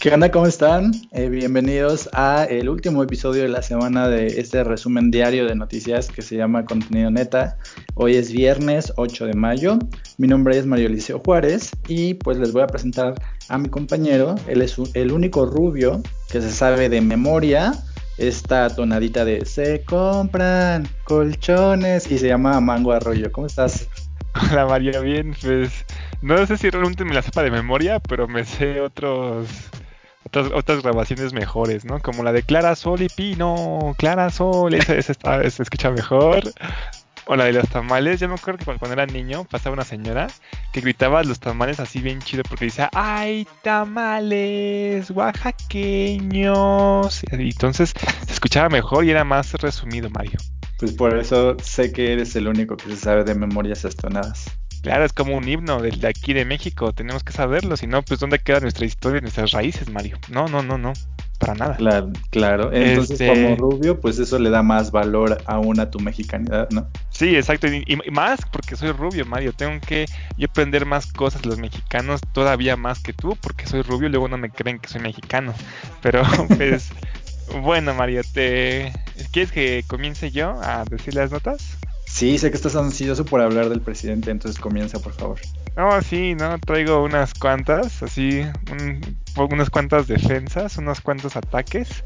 ¿Qué onda? ¿Cómo están? Eh, bienvenidos a el último episodio de la semana de este resumen diario de noticias que se llama Contenido Neta. Hoy es viernes 8 de mayo. Mi nombre es Mario Liceo Juárez y pues les voy a presentar a mi compañero. Él es el único rubio que se sabe de memoria esta tonadita de se compran colchones y se llama Mango Arroyo. ¿Cómo estás? Hola Mario, bien, pues no sé si realmente me la sepa de memoria, pero me sé otros otras, otras grabaciones mejores, ¿no? Como la de Clara Sol y Pino, Clara Sol, esa, está, se escucha mejor. O la de los tamales, yo me acuerdo que cuando era niño pasaba una señora que gritaba los tamales así bien chido porque decía, ¡ay, tamales oaxaqueños! Y entonces se escuchaba mejor y era más resumido, Mario. Pues por eso sé que eres el único que se sabe de memorias estonadas. Claro, es como un himno de aquí de México, tenemos que saberlo, si no, pues ¿dónde queda nuestra historia, nuestras raíces, Mario? No, no, no, no, para nada. Claro, claro. Entonces, este como rubio, pues eso le da más valor aún a tu mexicanidad, ¿no? Sí, exacto, y, más porque soy rubio, Mario, tengo que yo aprender más cosas de los mexicanos, todavía más que tú, porque soy rubio, luego no me creen que soy mexicano, pero pues... Bueno, Mario, ¿te... ¿quieres que comience yo a decir las notas? Sí, sé que estás ansioso por hablar del presidente, entonces comienza, por favor. No, sí, no, traigo unas cuantas, así, unas cuantas defensas, unos cuantos ataques,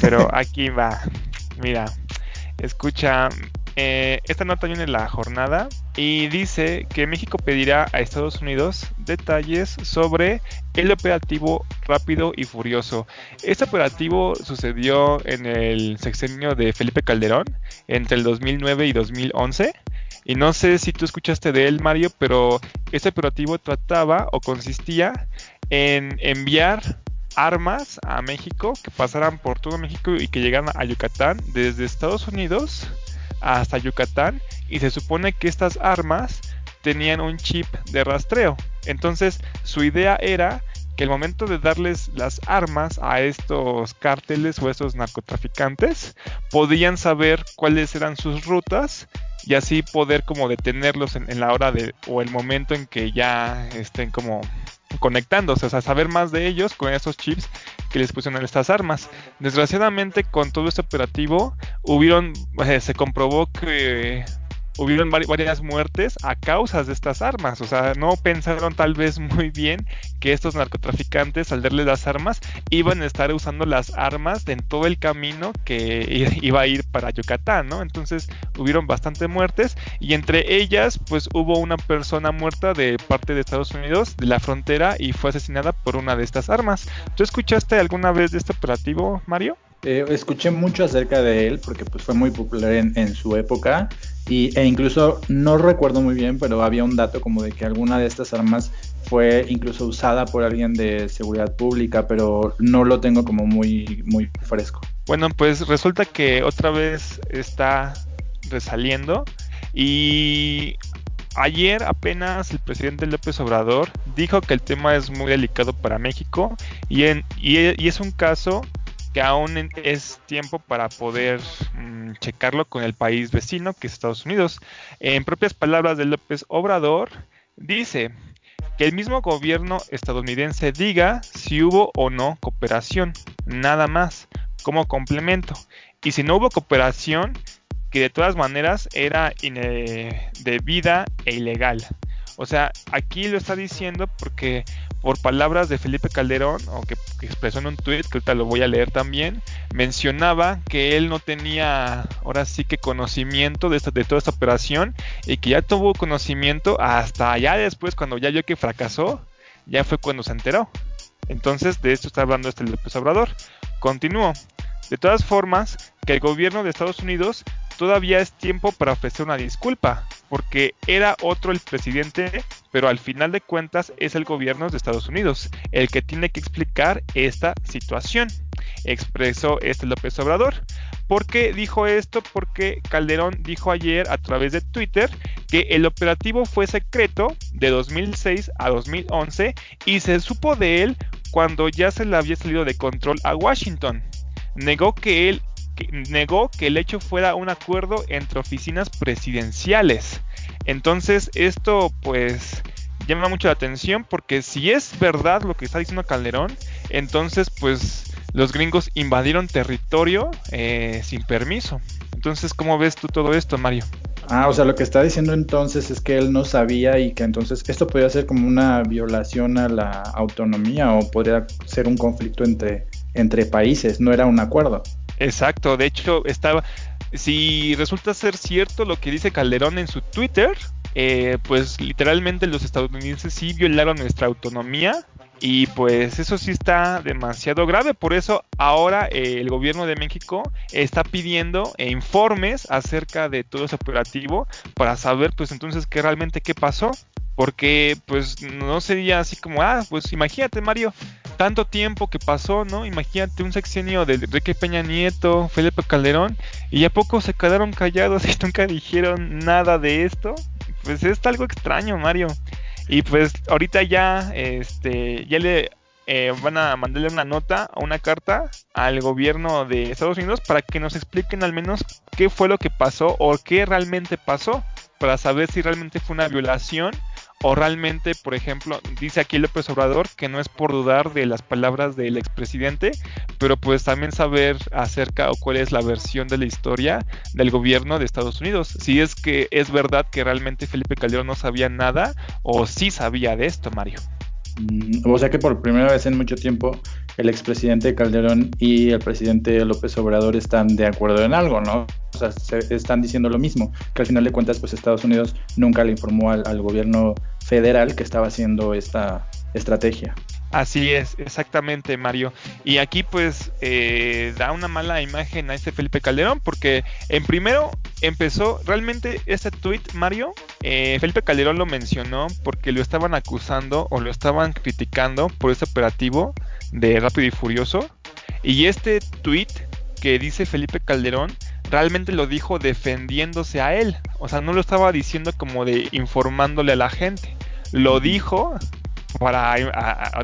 pero aquí va. Mira, escucha, eh, esta nota viene en la jornada y dice que México pedirá a Estados Unidos detalles sobre el operativo rápido y furioso. Este operativo sucedió en el sexenio de Felipe Calderón entre el 2009 y 2011. Y no sé si tú escuchaste de él, Mario, pero este operativo trataba o consistía en enviar armas a México que pasaran por todo México y que llegaran a Yucatán desde Estados Unidos hasta Yucatán y se supone que estas armas tenían un chip de rastreo. Entonces su idea era que el momento de darles las armas a estos cárteles o estos narcotraficantes podían saber cuáles eran sus rutas y así poder como detenerlos en, la hora de o el momento en que ya estén como conectándose, o sea, saber más de ellos con esos chips que les pusieron estas armas. Desgraciadamente con todo este operativo hubieron, eh, se comprobó que hubieron varias muertes a causa de estas armas. O sea, no pensaron tal vez muy bien que estos narcotraficantes, al darles las armas, iban a estar usando las armas en todo el camino que iba a ir para Yucatán, ¿no? Entonces hubieron bastante muertes y entre ellas, pues hubo una persona muerta de parte de Estados Unidos, de la frontera, y fue asesinada por una de estas armas. ¿Tú escuchaste alguna vez de este operativo, Mario? Eh, escuché mucho acerca de él porque pues fue muy popular en, en su época y, e incluso no recuerdo muy bien, pero había un dato como de que alguna de estas armas fue incluso usada por alguien de seguridad pública, pero no lo tengo como muy, muy fresco. Bueno, pues resulta que otra vez está resaliendo y Ayer apenas el presidente López Obrador dijo que el tema es muy delicado para México y, en, y es un caso que aún es tiempo para poder mm, checarlo con el país vecino, que es Estados Unidos. En propias palabras de López Obrador, dice que el mismo gobierno estadounidense diga si hubo o no cooperación, nada más, como complemento. Y si no hubo cooperación, que de todas maneras era indebida e ilegal. O sea, aquí lo está diciendo porque por palabras de Felipe Calderón, o que, expresó en un tweet, que ahorita lo voy a leer también, mencionaba que él no tenía ahora sí que conocimiento de, esta, de toda esta operación y que ya tuvo conocimiento hasta allá después, cuando ya vio que fracasó, ya fue cuando se enteró. Entonces, de esto está hablando este López Obrador. Continúo. De todas formas, que el gobierno de Estados Unidos todavía es tiempo para ofrecer una disculpa, porque era otro el presidente, pero al final de cuentas es el gobierno de Estados Unidos el que tiene que explicar esta situación, expresó este López Obrador. ¿Por qué dijo esto? Porque Calderón dijo ayer a través de Twitter que el operativo fue secreto de 2006 a 2011 y se supo de él cuando ya se le había salido de control a Washington. Negó que él negó que el hecho fuera un acuerdo entre oficinas presidenciales. Entonces esto pues llama mucho la atención porque si es verdad lo que está diciendo Calderón, Entonces, pues los gringos invadieron territorio eh, sin permiso. Entonces, ¿cómo ves tú todo esto, Mario? Ah, o sea, lo que está diciendo entonces es que él no sabía y que entonces esto podría ser como una violación a la autonomía o podría ser un conflicto entre, entre países, no era un acuerdo. Exacto, de hecho estaba, si resulta ser cierto lo que dice Calderón en su Twitter, eh, pues literalmente los estadounidenses sí violaron nuestra autonomía y pues eso sí está demasiado grave. Por eso ahora eh, el gobierno de México está pidiendo eh, informes acerca de todo ese operativo para saber pues entonces qué realmente qué pasó. Porque pues no sería así como, ah, pues imagínate Mario, tanto tiempo que pasó, ¿no? Imagínate un sexenio de Enrique Peña Nieto, Felipe Calderón, y a poco se quedaron callados y nunca dijeron nada de esto. Pues es algo extraño, Mario. Y pues ahorita ya, este, ya le eh, van a mandarle una nota o una carta al gobierno de Estados Unidos para que nos expliquen al menos qué fue lo que pasó o qué realmente pasó, para saber si realmente fue una violación o realmente, por ejemplo, dice aquí López Obrador que no es por dudar de las palabras del expresidente, pero pues también saber acerca o cuál es la versión de la historia del gobierno de Estados Unidos. Si es que es verdad que realmente Felipe Calderón no sabía nada o sí sabía de esto, Mario. Mm, o sea que por primera vez en mucho tiempo el expresidente Calderón y el presidente López Obrador están de acuerdo en algo, ¿no? O sea, se están diciendo lo mismo, que al final de cuentas pues Estados Unidos nunca le informó al gobierno federal que estaba haciendo esta estrategia. Así es, exactamente, Mario. Y aquí pues eh, da una mala imagen a este Felipe Calderón porque en primero empezó realmente este tweet, Mario, eh, Felipe Calderón lo mencionó porque lo estaban acusando o lo estaban criticando por ese operativo de Rápido y Furioso. Y este tweet que dice Felipe Calderón realmente lo dijo defendiéndose a él. O sea, no lo estaba diciendo como de informándole a la gente. Lo dijo para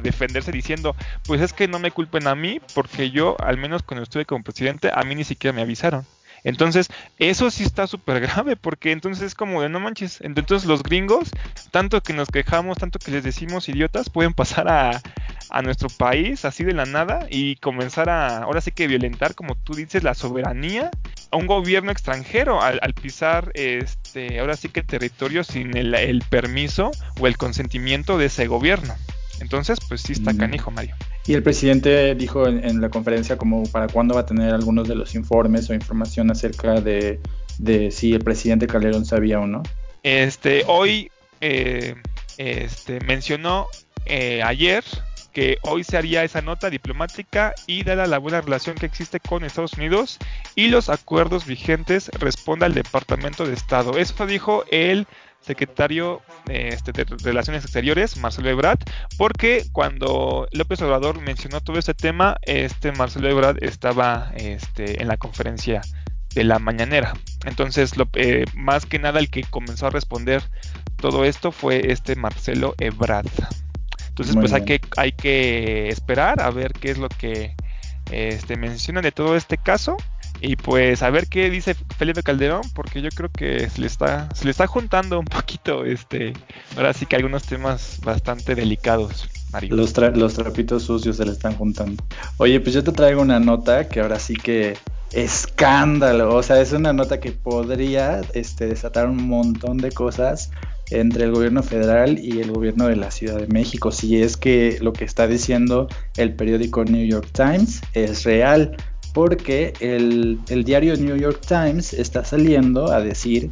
defenderse diciendo, pues es que no me culpen a mí porque yo, al menos cuando estuve como presidente, a mí ni siquiera me avisaron. Entonces, eso sí está súper grave, porque entonces es como de no manches. Entonces, los gringos, tanto que nos quejamos, tanto que les decimos idiotas, pueden pasar a, a nuestro país así de la nada y comenzar a, ahora sí que violentar, como tú dices, la soberanía a un gobierno extranjero al, pisar, este, ahora sí que territorio sin el, el, permiso o el consentimiento de ese gobierno. Entonces, pues sí está mm. canijo, Mario. Y el presidente dijo en, la conferencia como para cuándo va a tener algunos de los informes o información acerca de, de si el presidente Calderón sabía o no. Este, hoy eh, este, mencionó eh, ayer que hoy se haría esa nota diplomática y dada la buena relación que existe con Estados Unidos y los acuerdos vigentes responda al Departamento de Estado. Eso dijo el secretario este, de Relaciones Exteriores, Marcelo Ebrard, porque cuando López Obrador mencionó todo este tema, este Marcelo Ebrard estaba este, en la conferencia de la mañanera. Entonces, lo, eh, más que nada el que comenzó a responder todo esto fue este Marcelo Ebrard. Entonces, pues hay que, hay que esperar a ver qué es lo que este, mencionan de todo este caso. Y pues a ver qué dice Felipe Calderón, porque yo creo que se le está, se le está juntando un poquito, este, ahora sí que algunos temas bastante delicados. Mario. Los, los trapitos sucios se le están juntando. Oye, pues yo te traigo una nota que ahora sí que escándalo. O sea, es una nota que podría este, desatar un montón de cosas entre el gobierno federal y el gobierno de la Ciudad de México. Si es que lo que está diciendo el periódico New York Times es real, porque el, el diario New York Times está saliendo a decir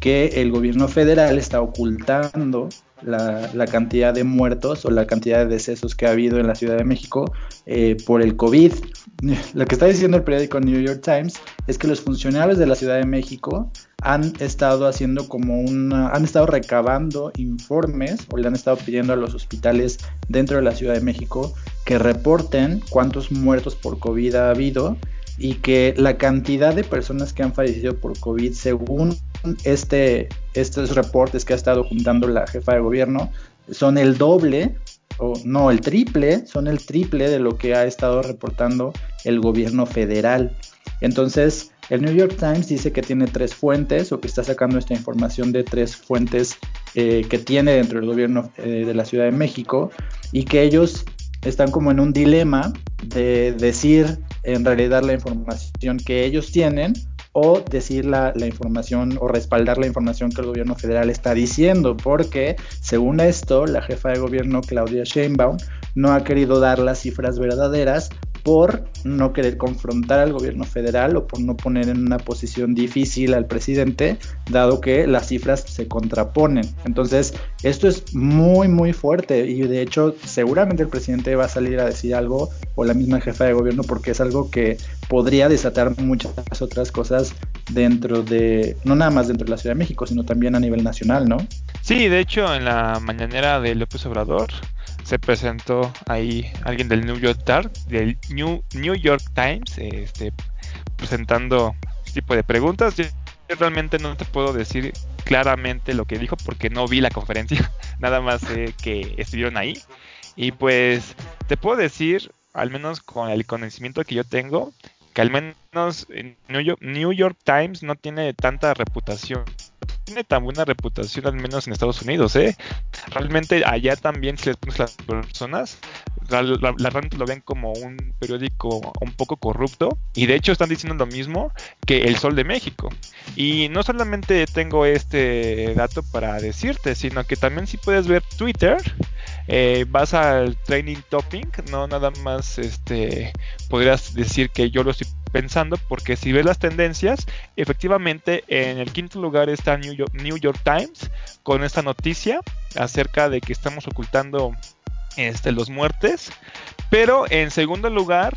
que el gobierno federal está ocultando la, cantidad de muertos o la cantidad de decesos que ha habido en la Ciudad de México eh, por el COVID. Lo que está diciendo el periódico New York Times es que los funcionarios de la Ciudad de México han estado haciendo como una, han estado recabando informes o le han estado pidiendo a los hospitales dentro de la Ciudad de México que reporten cuántos muertos por COVID ha habido y que la cantidad de personas que han fallecido por COVID según este, estos reportes que ha estado juntando la jefa de gobierno son el doble, o no, el triple, son el triple de lo que ha estado reportando el gobierno federal. Entonces, el New York Times dice que tiene tres fuentes o que está sacando esta información de tres fuentes eh, que tiene dentro del gobierno eh, de la Ciudad de México y que ellos están como en un dilema de decir en realidad la información que ellos tienen o decir la, información o respaldar la información que el gobierno federal está diciendo, porque según esto, la jefa de gobierno Claudia Sheinbaum no ha querido dar las cifras verdaderas por no querer confrontar al gobierno federal o por no poner en una posición difícil al presidente, dado que las cifras se contraponen. Entonces, esto es muy, muy fuerte y de hecho seguramente el presidente va a salir a decir algo o la misma jefa de gobierno porque es algo que podría desatar muchas otras cosas dentro de, no nada más dentro de la Ciudad de México, sino también a nivel nacional, ¿no? Sí, de hecho en la mañanera de López Obrador, se presentó ahí alguien del New York Times, del New, York Times, este, presentando este tipo de preguntas. Yo realmente no te puedo decir claramente lo que dijo porque no vi la conferencia, nada más sé que estuvieron ahí. Y pues te puedo decir, al menos con el conocimiento que yo tengo, que al menos New York Times no tiene tanta reputación tiene tan buena reputación, al menos en Estados Unidos, ¿eh? Realmente allá también, si les pones las personas, la, la, lo ven como un periódico un poco corrupto y de hecho están diciendo lo mismo que El Sol de México. Y no solamente tengo este dato para decirte, sino que también si puedes ver Twitter, eh, vas al training topic, no nada más este podrías decir que yo lo estoy pensando, porque si ves las tendencias, efectivamente en el quinto lugar está New York, New York Times con esta noticia acerca de que estamos ocultando este, los muertes, pero en segundo lugar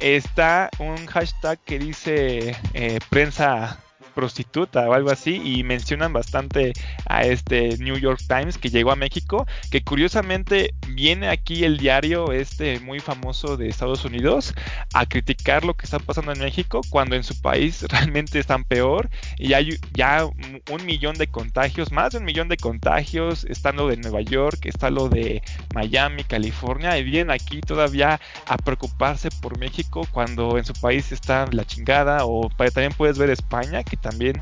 está un hashtag que dice eh, prensa prostituta o algo así y mencionan bastante a este New York Times que llegó a México, que curiosamente viene aquí el diario este muy famoso de Estados Unidos a criticar lo que está pasando en México cuando en su país realmente están peor y hay ya un millón de contagios, más de un millón de contagios, está lo de Nueva York, está lo de Miami, California y vienen aquí todavía a preocuparse por México cuando en su país está la chingada o también puedes ver España que también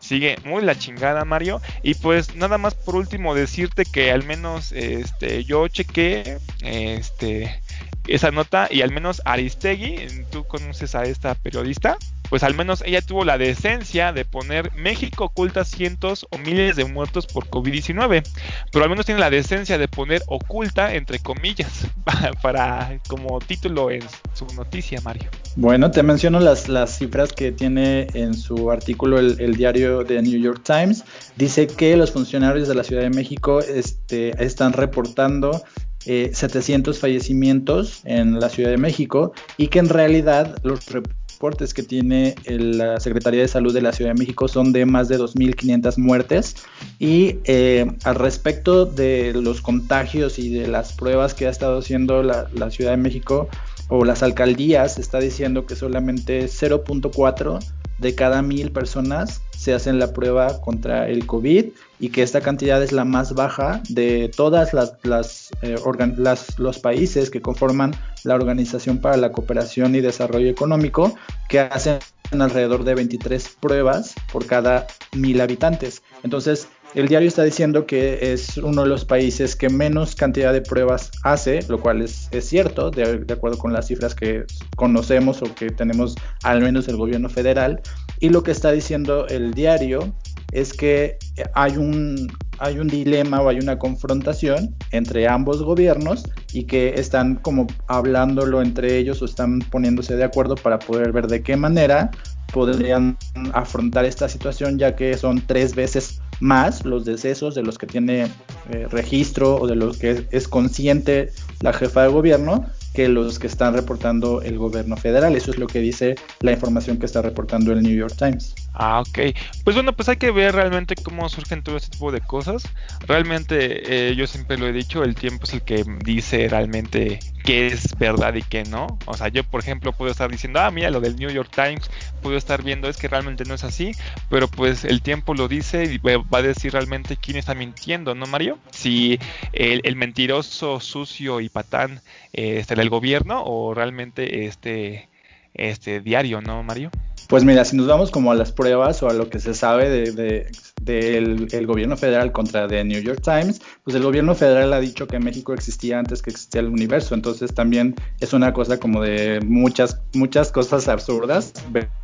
sigue muy la chingada Mario. Y pues nada más por último decirte que al menos este yo chequé este esa nota y al menos Aristegui tú conoces a esta periodista pues al menos ella tuvo la decencia de poner México oculta cientos o miles de muertos por COVID-19, pero al menos tiene la decencia de poner oculta entre comillas para, como título en su noticia, Mario. Bueno, te menciono las, las cifras que tiene en su artículo el, diario de New York Times. Dice que los funcionarios de la Ciudad de México este, están reportando 700 eh, fallecimientos en la Ciudad de México y que en realidad los reportes que tiene la Secretaría de Salud de la Ciudad de México son de más de 2.500 muertes. Y eh, al respecto de los contagios y de las pruebas que ha estado haciendo la, la Ciudad de México o las alcaldías, está diciendo que solamente 0.4 de cada mil personas se hacen la prueba contra el COVID y que esta cantidad es la más baja de todas las, las, eh, los países que conforman la Organización para la Cooperación y Desarrollo Económico, que hacen alrededor de 23 pruebas por cada mil habitantes. Entonces, el diario está diciendo que es uno de los países que menos cantidad de pruebas hace, lo cual es, cierto, de, acuerdo con las cifras que conocemos o que tenemos al menos el gobierno federal. Y lo que está diciendo el diario es que hay un, hay un dilema o hay una confrontación entre ambos gobiernos y que están como hablándolo entre ellos o están poniéndose de acuerdo para poder ver de qué manera podrían afrontar esta situación ya que son tres veces más los decesos de los que tiene eh, registro o de los que es, consciente la jefa de gobierno que los que están reportando el gobierno federal. Eso es lo que dice la información que está reportando el New York Times. Ah, ok. Pues bueno, pues hay que ver realmente cómo surgen todo este tipo de cosas. Realmente, eh, yo siempre lo he dicho, el tiempo es el que dice realmente qué es verdad y qué no. O sea, yo, por ejemplo, puedo estar diciendo, ah, mira, lo del New York Times, puedo estar viendo, es que realmente no es así, pero pues el tiempo lo dice y va a decir realmente quién está mintiendo, ¿no, Mario? Si el, mentiroso, sucio y patán eh, el gobierno o realmente este, este diario, ¿no, Mario? Pues mira, si nos vamos como a las pruebas o a lo que se sabe de, del gobierno federal contra The New York Times, pues el gobierno federal ha dicho que México existía antes que existía el universo, entonces también es una cosa como de muchas, muchas cosas absurdas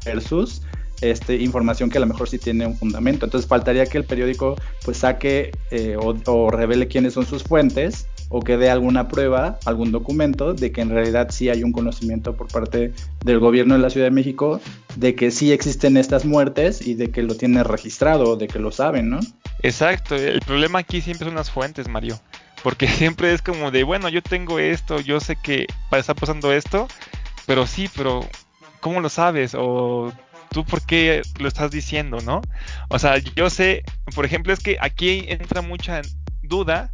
versus este, información que a lo mejor sí tiene un fundamento. Entonces faltaría que el periódico pues saque eh, o, revele quiénes son sus fuentes o que dé alguna prueba, algún documento de que en realidad sí hay un conocimiento por parte del gobierno de la Ciudad de México de que sí existen estas muertes y de que lo tiene registrado, de que lo saben, ¿no? Exacto, el problema aquí siempre son las fuentes, Mario. Porque siempre es como de, bueno, yo tengo esto, yo sé que está pasando esto, pero sí, pero ¿cómo lo sabes? O tú por qué lo estás diciendo, ¿no? O sea, yo sé, por ejemplo, es que aquí entra mucha duda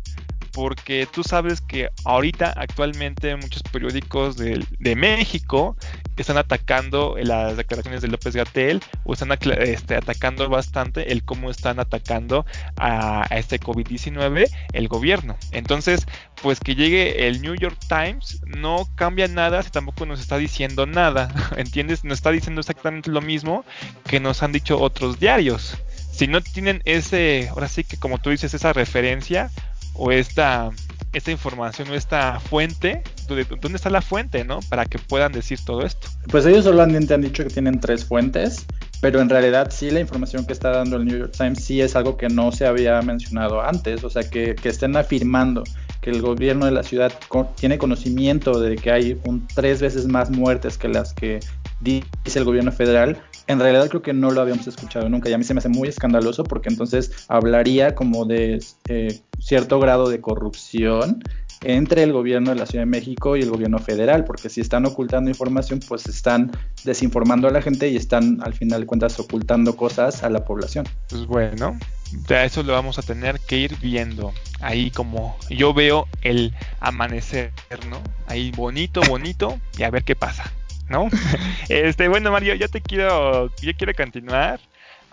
porque tú sabes que ahorita actualmente muchos periódicos de, México están atacando las declaraciones de López Gatel o están este, atacando bastante el cómo están atacando a, a este COVID-19 el gobierno. Entonces, pues que llegue el New York Times no cambia nada si tampoco nos está diciendo nada, ¿entiendes? Nos está diciendo exactamente lo mismo que nos han dicho otros diarios. Si no tienen ese, ahora sí que como tú dices, esa referencia, o esta, esta información o esta fuente, ¿dónde está la fuente, no? Para que puedan decir todo esto. Pues ellos solamente han dicho que tienen tres fuentes, pero en realidad sí la información que está dando el New York Times sí es algo que no se había mencionado antes, o sea, que, que estén afirmando que el gobierno de la ciudad tiene conocimiento de que hay un tres veces más muertes que las que dice el gobierno federal, en realidad creo que no lo habíamos escuchado nunca y a mí se me hace muy escandaloso porque entonces hablaría como de eh, cierto grado de corrupción entre el gobierno de la Ciudad de México y el gobierno federal, porque si están ocultando información, pues están desinformando a la gente y están al final de cuentas ocultando cosas a la población. Pues bueno, ya eso lo vamos a tener que ir viendo. Ahí como yo veo el amanecer, ¿no? Ahí bonito, bonito y a ver qué pasa. ¿no? este, bueno, Mario, yo te quiero, yo quiero continuar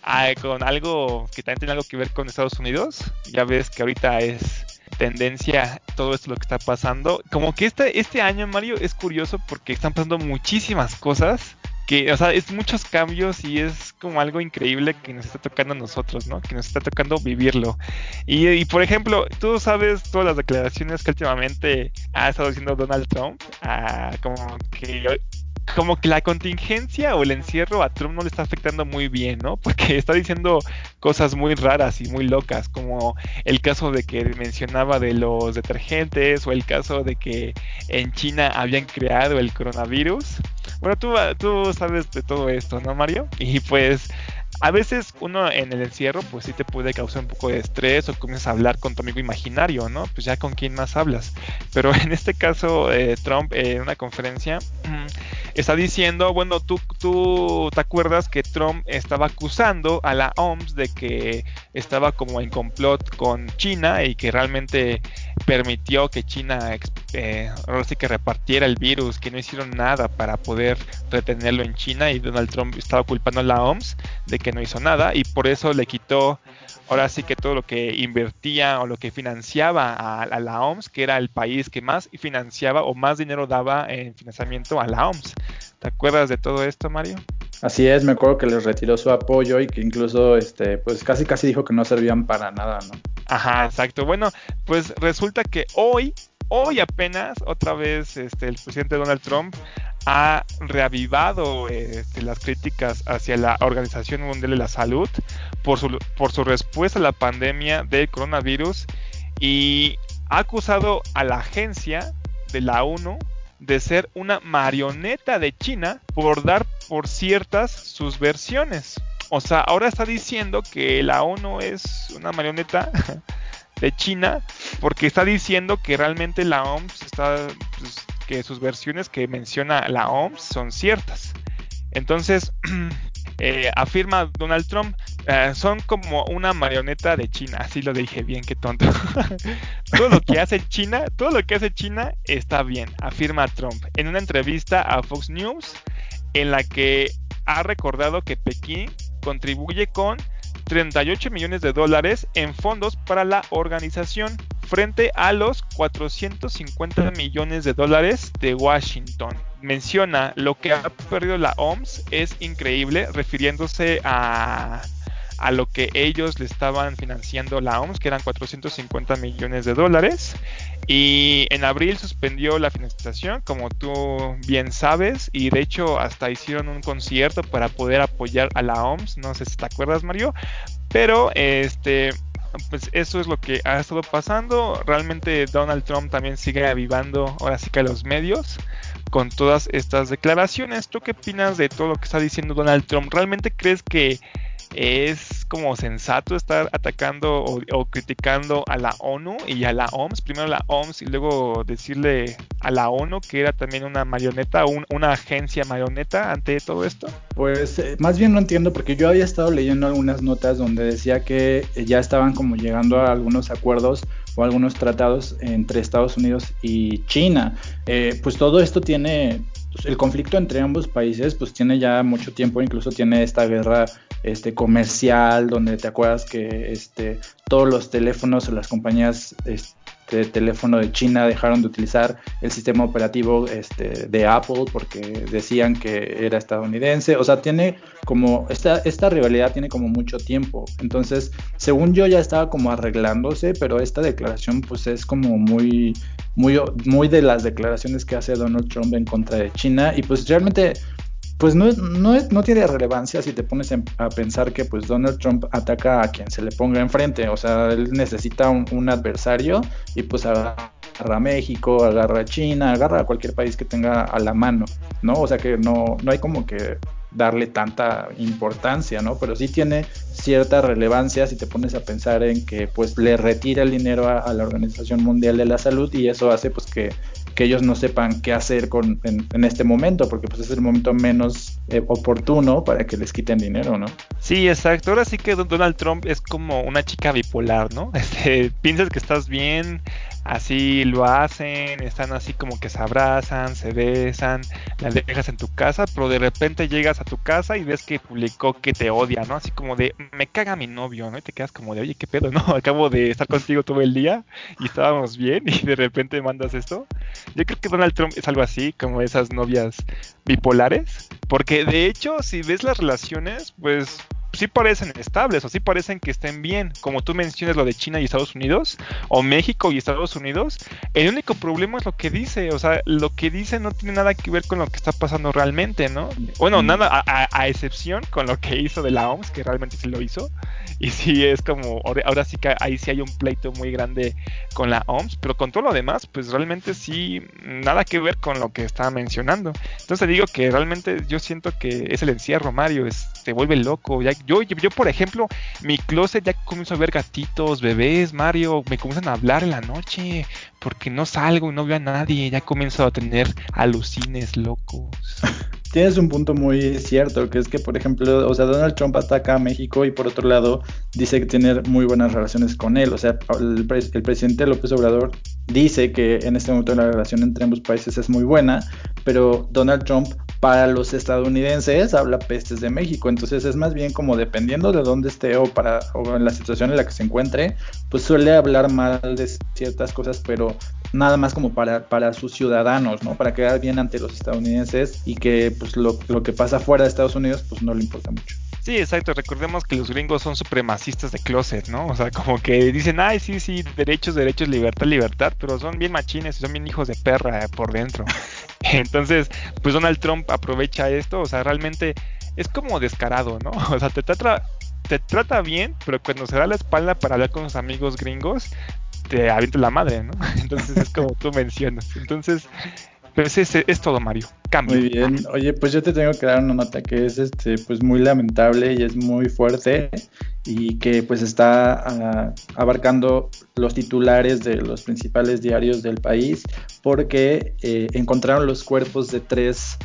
ah, con algo que también tiene algo que ver con Estados Unidos. Ya ves que ahorita es tendencia todo esto lo que está pasando. Como que este, este año, Mario, es curioso porque están pasando muchísimas cosas. Que, o sea, es muchos cambios y es como algo increíble que nos está tocando a nosotros, ¿no? Que nos está tocando vivirlo. Y, y por ejemplo, tú sabes todas las declaraciones que últimamente ha estado haciendo Donald Trump, ah, como que como que la contingencia o el encierro a Trump no le está afectando muy bien, ¿no? Porque está diciendo cosas muy raras y muy locas, como el caso de que mencionaba de los detergentes o el caso de que en China habían creado el coronavirus. Bueno, tú, tú sabes de todo esto, ¿no, Mario? Y pues a veces uno en el encierro pues sí te puede causar un poco de estrés o comienzas a hablar con tu amigo imaginario, ¿no? Pues ya con quién más hablas. Pero en este caso eh, Trump en una conferencia está diciendo, bueno, tú, tú te acuerdas que Trump estaba acusando a la OMS de que estaba como en complot con China y que realmente permitió que China eh, ahora sí que repartiera el virus, que no hicieron nada para poder retenerlo en China y Donald Trump estaba culpando a la OMS de que no hizo nada y por eso le quitó ahora sí que todo lo que invertía o lo que financiaba a, la OMS, que era el país que más financiaba o más dinero daba en financiamiento a la OMS. ¿Te acuerdas de todo esto, Mario? Así es, me acuerdo que les retiró su apoyo y que incluso, este, pues casi casi dijo que no servían para nada, ¿no? Ajá, exacto. Bueno, pues resulta que hoy, hoy apenas, otra vez, este, el presidente Donald Trump ha reavivado este, las críticas hacia la Organización Mundial de la Salud por su, por su respuesta a la pandemia del coronavirus y ha acusado a la agencia de la ONU de ser una marioneta de China por dar por ciertas sus versiones. O sea, ahora está diciendo que la ONU es una marioneta de China porque está diciendo que realmente la OMS está pues, que sus versiones que menciona la OMS son ciertas. Entonces, eh, afirma Donald Trump, eh, son como una marioneta de China, así lo dije bien, qué tonto. todo lo que hace China, todo lo que hace China está bien, afirma Trump en una entrevista a Fox News en la que ha recordado que Pekín contribuye con 38 millones de dólares en fondos para la organización frente a los 450 millones de dólares de Washington. menciona lo que ha perdido la OMS es increíble, refiriéndose a a lo que ellos le estaban financiando la OMS, que eran 450 millones de dólares. Y en abril suspendió la financiación, como tú bien sabes, y de hecho hasta hicieron un concierto para poder apoyar a la OMS, no sé si te acuerdas Mario, pero este pues eso es lo que ha estado pasando. Realmente Donald Trump también sigue avivando ahora sí que los medios con todas estas declaraciones. ¿Tú qué opinas de todo lo que está diciendo Donald Trump? ¿Realmente crees que es como sensato estar atacando o, criticando a la ONU y a la OMS, primero la OMS y luego decirle a la ONU que era también una marioneta, una agencia marioneta ante todo esto? Pues eh, más bien no entiendo porque yo había estado leyendo algunas notas donde decía que ya estaban como llegando a algunos acuerdos o algunos tratados entre Estados Unidos y China. Eh, pues todo esto tiene pues, el conflicto entre ambos países pues tiene ya mucho tiempo, incluso tiene esta guerra este comercial donde te acuerdas que este todos los teléfonos o las compañías este, de teléfono de China dejaron de utilizar el sistema operativo este, de Apple porque decían que era estadounidense, o sea, tiene como esta esta rivalidad tiene como mucho tiempo. Entonces, según yo ya estaba como arreglándose, pero esta declaración pues es como muy muy, muy de las declaraciones que hace Donald Trump en contra de China y pues realmente pues no, no, no tiene relevancia si te pones a pensar que pues Donald Trump ataca a quien se le ponga enfrente, o sea, él necesita un, adversario y pues agarra a México, agarra a China, agarra a cualquier país que tenga a la mano, ¿no? O sea que no, no hay como que darle tanta importancia, ¿no? Pero sí tiene cierta relevancia si te pones a pensar en que pues le retira el dinero a, la Organización Mundial de la Salud y eso hace pues que, que ellos no sepan qué hacer con, en, este momento, porque pues es el momento menos eh, oportuno para que les quiten dinero, ¿no? Sí, exacto. Ahora sí que Donald Trump es como una chica bipolar, ¿no? Este, piensas que estás bien, así lo hacen, están así como que se abrazan, se besan, la dejas en tu casa, pero de repente llegas a tu casa y ves que publicó que te odia, ¿no? Así como de, me caga mi novio, ¿no? Y te quedas como de, oye, ¿qué pedo, no? Acabo de estar contigo todo el día y estábamos bien y de repente mandas esto. Yo creo que Donald Trump es algo así, como esas novias bipolares, porque de hecho, si ves las relaciones, pues sí parecen estables o sí parecen que estén bien, como tú mencionas lo de China y Estados Unidos, o México y Estados Unidos, el único problema es lo que dice, o sea, lo que dice no tiene nada que ver con lo que está pasando realmente, ¿no? Bueno, nada, a, excepción con lo que hizo de la OMS, que realmente sí lo hizo, y sí es como, ahora sí que ahí sí hay un pleito muy grande con la OMS, pero con todo lo demás, pues realmente sí, nada que ver con lo que estaba mencionando. Entonces digo que realmente yo siento que es el encierro, Mario, es, te vuelve loco, ya yo, yo, por ejemplo, mi closet ya comienzo a ver gatitos, bebés, Mario, me comienzan a hablar en la noche, porque no salgo y no veo a nadie, ya comienzo a tener alucines locos. Tienes un punto muy cierto, que es que, por ejemplo, o sea, Donald Trump ataca a México y por otro lado dice que tiene muy buenas relaciones con él. O sea, el, el presidente López Obrador dice que en este momento la relación entre ambos países es muy buena, pero Donald Trump para los estadounidenses habla pestes de México, entonces es más bien como dependiendo de dónde esté o para o en la situación en la que se encuentre, pues suele hablar mal de ciertas cosas, pero nada más como para, para sus ciudadanos, ¿no? Para quedar bien ante los estadounidenses y que pues lo, lo que pasa fuera de Estados Unidos pues no le importa mucho. Sí, exacto. Recordemos que los gringos son supremacistas de closet, ¿no? O sea, como que dicen, ay, sí, sí, derechos, derechos, libertad, libertad, pero son bien machines son bien hijos de perra por dentro. Entonces, pues Donald Trump aprovecha esto, o sea, realmente es como descarado, ¿no? O sea, te trata, te trata bien, pero cuando se da la espalda para hablar con sus amigos gringos, te avienta la madre, ¿no? Entonces es como tú mencionas. Entonces, pues es todo, Mario. Cambio. Muy bien. Oye, pues yo te tengo que dar una nota que es este, pues muy lamentable y es muy fuerte y que pues está ah, abarcando los titulares de los principales diarios del país porque eh, encontraron los cuerpos de tres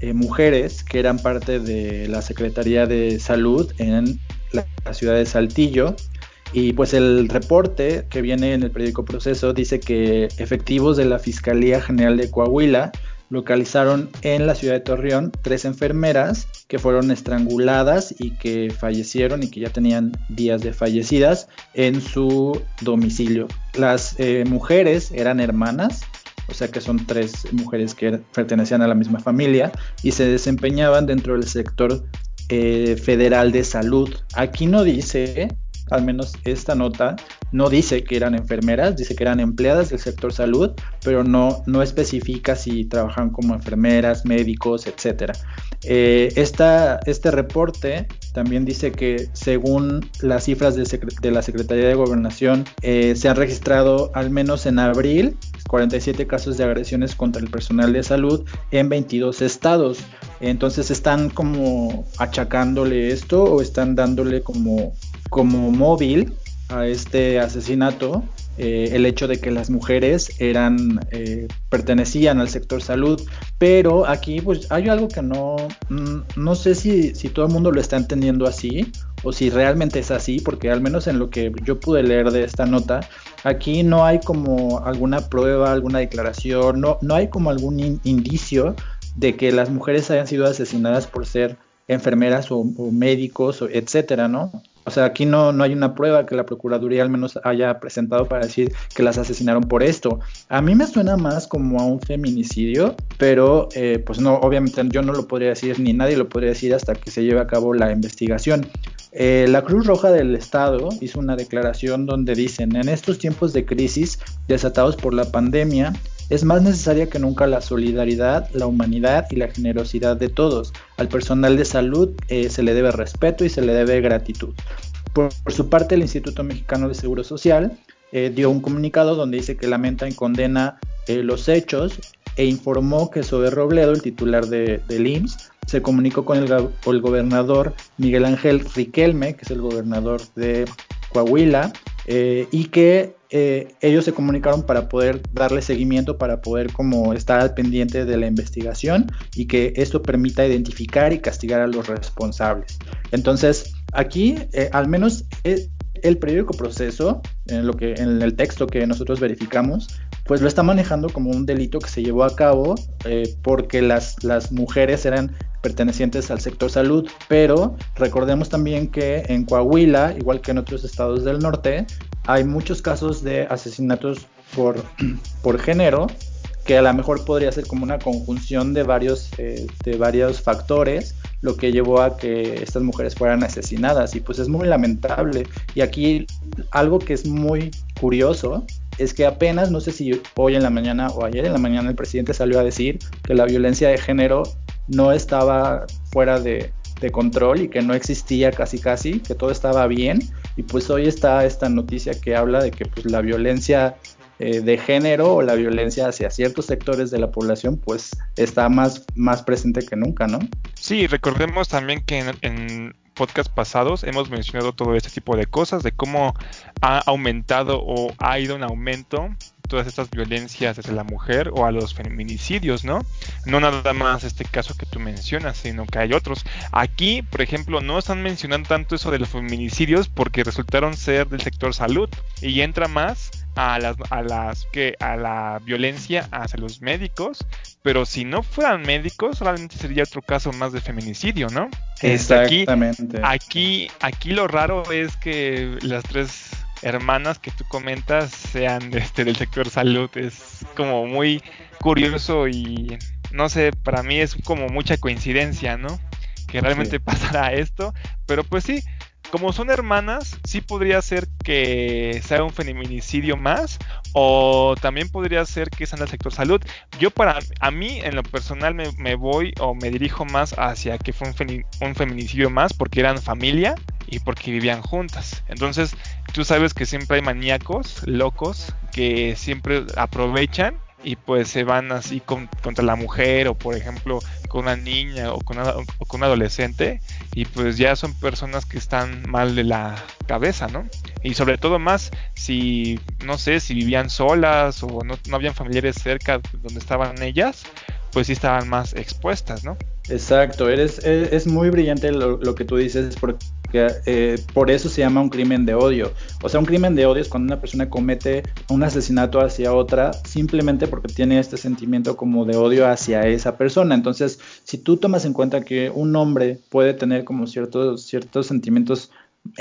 eh, mujeres que eran parte de la Secretaría de Salud en la ciudad de Saltillo y pues el reporte que viene en el periódico Proceso dice que efectivos de la Fiscalía General de Coahuila localizaron en la ciudad de Torreón tres enfermeras que fueron estranguladas y que fallecieron y que ya tenían días de fallecidas en su domicilio. Las eh, mujeres eran hermanas o sea que son tres mujeres que pertenecían a la misma familia y se desempeñaban dentro del sector eh, federal de salud. Aquí no dice al menos esta nota, no dice que eran enfermeras, dice que eran empleadas del sector salud, pero no, no especifica si trabajan como enfermeras, médicos, etc. Eh, este reporte también dice que según las cifras de, la Secretaría de Gobernación, eh, se han registrado al menos en abril 47 casos de agresiones contra el personal de salud en 22 estados. Entonces están como achacándole esto o están dándole como como móvil a este asesinato eh, el hecho de que las mujeres eran eh, pertenecían al sector salud. Pero aquí pues hay algo que no mm, no sé si, si todo el mundo lo está entendiendo así o si realmente es así porque al menos en lo que yo pude leer de esta nota aquí no hay como alguna prueba alguna declaración no no hay como algún indicio de que las mujeres hayan sido asesinadas por ser enfermeras o, médicos etcétera no o sea, aquí no, no hay una prueba que la Procuraduría al menos haya presentado para decir que las asesinaron por esto. A mí me suena más como a un feminicidio, pero eh, pues no, obviamente yo no lo podría decir ni nadie lo podría decir hasta que se lleve a cabo la investigación. Eh, la Cruz Roja del Estado hizo una declaración donde dicen, en estos tiempos de crisis desatados por la pandemia, es más necesaria que nunca la solidaridad, la humanidad y la generosidad de todos. Al personal de salud eh, se le debe respeto y se le debe gratitud. Por, su parte, el Instituto Mexicano de Seguro Social eh, dio un comunicado donde dice que lamenta y condena eh, los hechos e informó que Sober Robledo, el titular de, del IMSS, se comunicó con el, el, gobernador Miguel Ángel Riquelme, que es el gobernador de Coahuila, y que eh, ellos se comunicaron para poder darle seguimiento, para poder como estar al pendiente de la investigación y que esto permita identificar y castigar a los responsables. Entonces, aquí, eh, al menos eh, el periódico Proceso, en, lo que, en el texto que nosotros verificamos, pues lo está manejando como un delito que se llevó a cabo porque las, las mujeres eran pertenecientes al sector salud, pero recordemos también que en Coahuila, igual que en otros estados del norte, hay muchos casos de asesinatos por, por género que a lo mejor podría ser como una conjunción de varios, eh, de varios factores lo que llevó a que estas mujeres fueran asesinadas. Y pues es muy lamentable. Y aquí algo que es muy curioso es que apenas no sé si hoy en la mañana o ayer en la mañana el presidente salió a decir que la violencia de género no estaba fuera de, de control y que no existía casi casi, que todo estaba bien. Y pues hoy está esta noticia que habla de que pues la violencia eh, de género o la violencia hacia ciertos sectores de la población pues está más, más presente que nunca, ¿no? Sí, recordemos también que en, en podcast pasados hemos mencionado todo este tipo de cosas, de cómo ha aumentado o ha ido en aumento todas estas violencias hacia la mujer o a los feminicidios, ¿no? No nada más este caso que tú mencionas, sino que hay otros. Aquí, por ejemplo, no están mencionando tanto eso de los feminicidios porque resultaron ser del sector salud y entra más a las, a las que a la violencia hacia los médicos, pero si no fueran médicos, realmente sería otro caso más de feminicidio, ¿no? Este, Exactamente. aquí, aquí lo raro es que las tres hermanas que tú comentas sean este, del sector salud. Es como muy curioso y no sé, para mí es como mucha coincidencia, ¿no? Que realmente pasara esto. Pero pues sí, como son hermanas, sí podría ser que sea un feminicidio más o también podría ser que sean del sector salud. Yo para a mí en lo personal me, voy o me dirijo más hacia que fue un, feminicidio más porque eran familia y porque vivían juntas. Entonces tú sabes que siempre hay maníacos locos que siempre aprovechan y pues se van así contra la mujer o por ejemplo con una niña o con, o con un adolescente y pues ya son personas que están mal de la cabeza, ¿no? Y sobre todo más si, no sé, si vivían solas o no, no habían familiares cerca donde estaban ellas, pues sí estaban más expuestas, ¿no? Exacto, eres, es, muy brillante lo, lo, que tú dices porque eh, por eso se llama un crimen de odio. O sea, un crimen de odio es cuando una persona comete un asesinato hacia otra simplemente porque tiene este sentimiento como de odio hacia esa persona. Entonces, si tú tomas en cuenta que un hombre puede tener como ciertos, ciertos sentimientos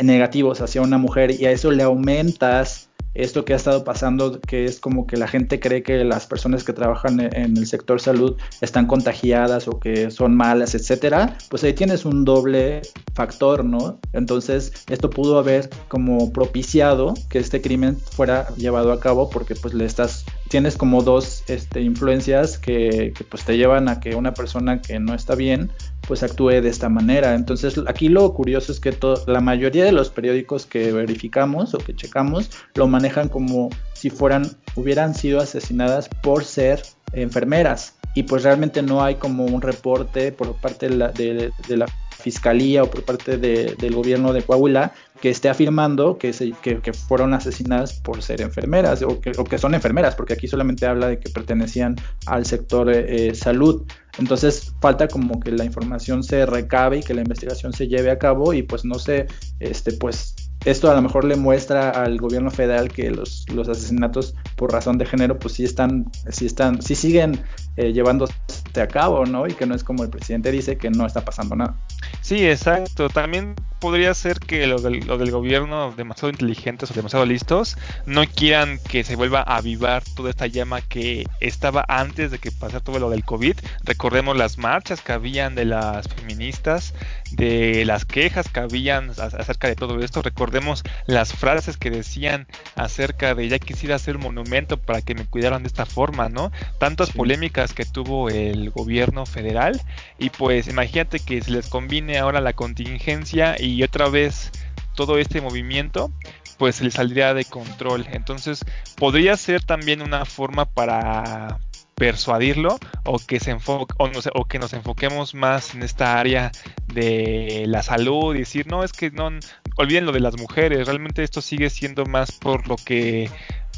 negativos hacia una mujer y a eso le aumentas esto que ha estado pasando, que es como que la gente cree que las personas que trabajan e-, en el sector salud están contagiadas o que son malas, etcétera, pues ahí tienes un doble factor, ¿no? Entonces, esto pudo haber como propiciado que este crimen fuera llevado a cabo porque pues le estás tienes como dos este, influencias que, que, pues te llevan a que una persona que no está bien pues actúe de esta manera. Entonces aquí lo curioso es que la mayoría de los periódicos que verificamos o que checamos lo manejan como si fueran, hubieran sido asesinadas por ser enfermeras. Y pues realmente no hay como un reporte por parte de la, de, la fiscalía o por parte de, del gobierno de Coahuila que esté afirmando que, se, que, fueron asesinadas por ser enfermeras o que, o que, son enfermeras, porque aquí solamente habla de que pertenecían al sector eh, salud. Entonces falta como que la información se recabe y que la investigación se lleve a cabo y pues no sé, este, pues esto a lo mejor le muestra al gobierno federal que los, los asesinatos por razón de género pues sí están, sí están, sí siguen eh, llevándose a cabo, ¿no? Y que no es como el presidente dice que no está pasando nada. Sí, exacto. También podría ser que lo del, lo del gobierno demasiado inteligentes o demasiado listos no quieran que se vuelva a avivar toda esta llama que estaba antes de que pasara todo lo del COVID. Recordemos las marchas que habían de las feministas, de las quejas que habían acerca de todo esto. Recordemos las frases que decían acerca de ya quisiera hacer un monumento para que me cuidaran de esta forma, ¿no? Tantas polémicas que tuvo el gobierno federal. Y pues imagínate que se les combine ahora la contingencia y otra vez todo este movimiento pues se les saldría de control. Entonces podría ser también una forma para persuadirlo o que se o, o que nos enfoquemos más en esta área de la salud y decir no es que no olviden lo de las mujeres realmente esto sigue siendo más por lo que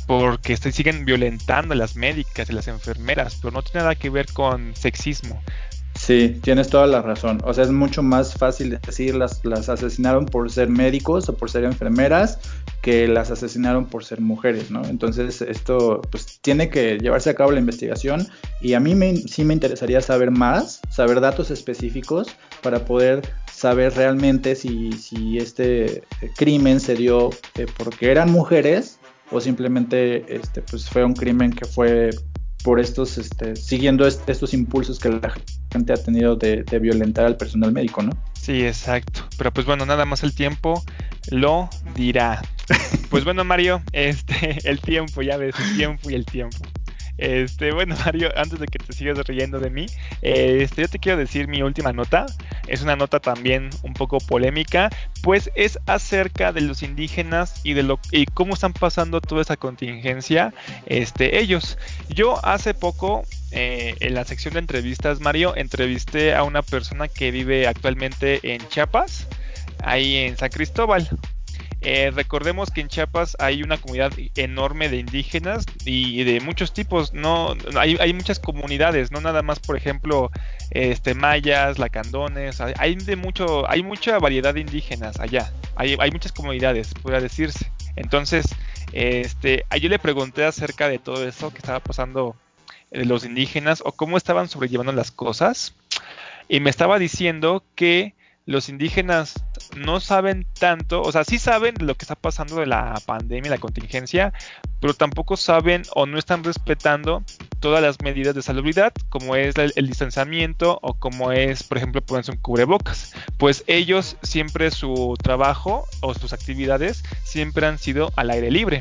porque siguen violentando a las médicas y las enfermeras pero no tiene nada que ver con sexismo Sí, tienes toda la razón. O sea, es mucho más fácil decir las, las asesinaron por ser médicos o por ser enfermeras que las asesinaron por ser mujeres, ¿no? Entonces, esto pues tiene que llevarse a cabo la investigación y a mí me, sí me interesaría saber más, saber datos específicos para poder saber realmente si, si este crimen se dio eh, porque eran mujeres o simplemente este, pues fue un crimen que fue por estos, este, siguiendo estos impulsos que la gente ha tenido de, violentar al personal médico, ¿no? Sí, exacto. Pero pues bueno, nada más el tiempo lo dirá. pues bueno, Mario, este, el tiempo, ya ves, el tiempo y el tiempo. Este, bueno, Mario, antes de que te sigas riendo de mí, este, yo te quiero decir mi última nota. Es una nota también un poco polémica, pues es acerca de los indígenas y de lo y cómo están pasando toda esa contingencia, este, ellos. Yo hace poco eh, en la sección de entrevistas, Mario, entrevisté a una persona que vive actualmente en Chiapas, ahí en San Cristóbal. Eh, recordemos que en Chiapas hay una comunidad enorme de indígenas y de muchos tipos, no hay, muchas comunidades, no nada más, por ejemplo, este mayas, lacandones, hay de mucho, hay mucha variedad de indígenas allá, hay, hay muchas comunidades, podría decirse. Entonces, este, yo le pregunté acerca de todo eso que estaba pasando de los indígenas o cómo estaban sobrellevando las cosas. Y me estaba diciendo que los indígenas no saben tanto, o sea, sí saben lo que está pasando de la pandemia, la contingencia, pero tampoco saben o no están respetando todas las medidas de salubridad, como es el, distanciamiento o como es, por ejemplo, ponerse un cubrebocas. Pues ellos siempre su trabajo o sus actividades siempre han sido al aire libre.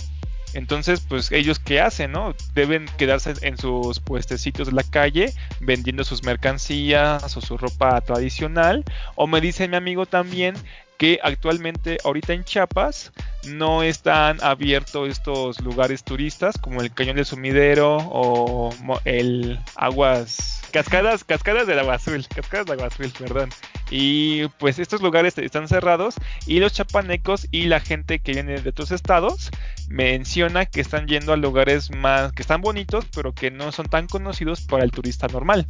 Entonces, pues ellos qué hacen, ¿no? Deben quedarse en sus puestecitos de la calle vendiendo sus mercancías o su ropa tradicional. O me dice mi amigo también que actualmente ahorita en Chiapas no están abiertos estos lugares turistas como el Cañón del Sumidero o el Aguas Cascadas, Cascadas del Agua Azul, Cascadas del Agua perdón. Y pues estos lugares están cerrados y los chapanecos y la gente que viene de otros estados menciona que están yendo a lugares más que están bonitos pero que no son tan conocidos para el turista normal.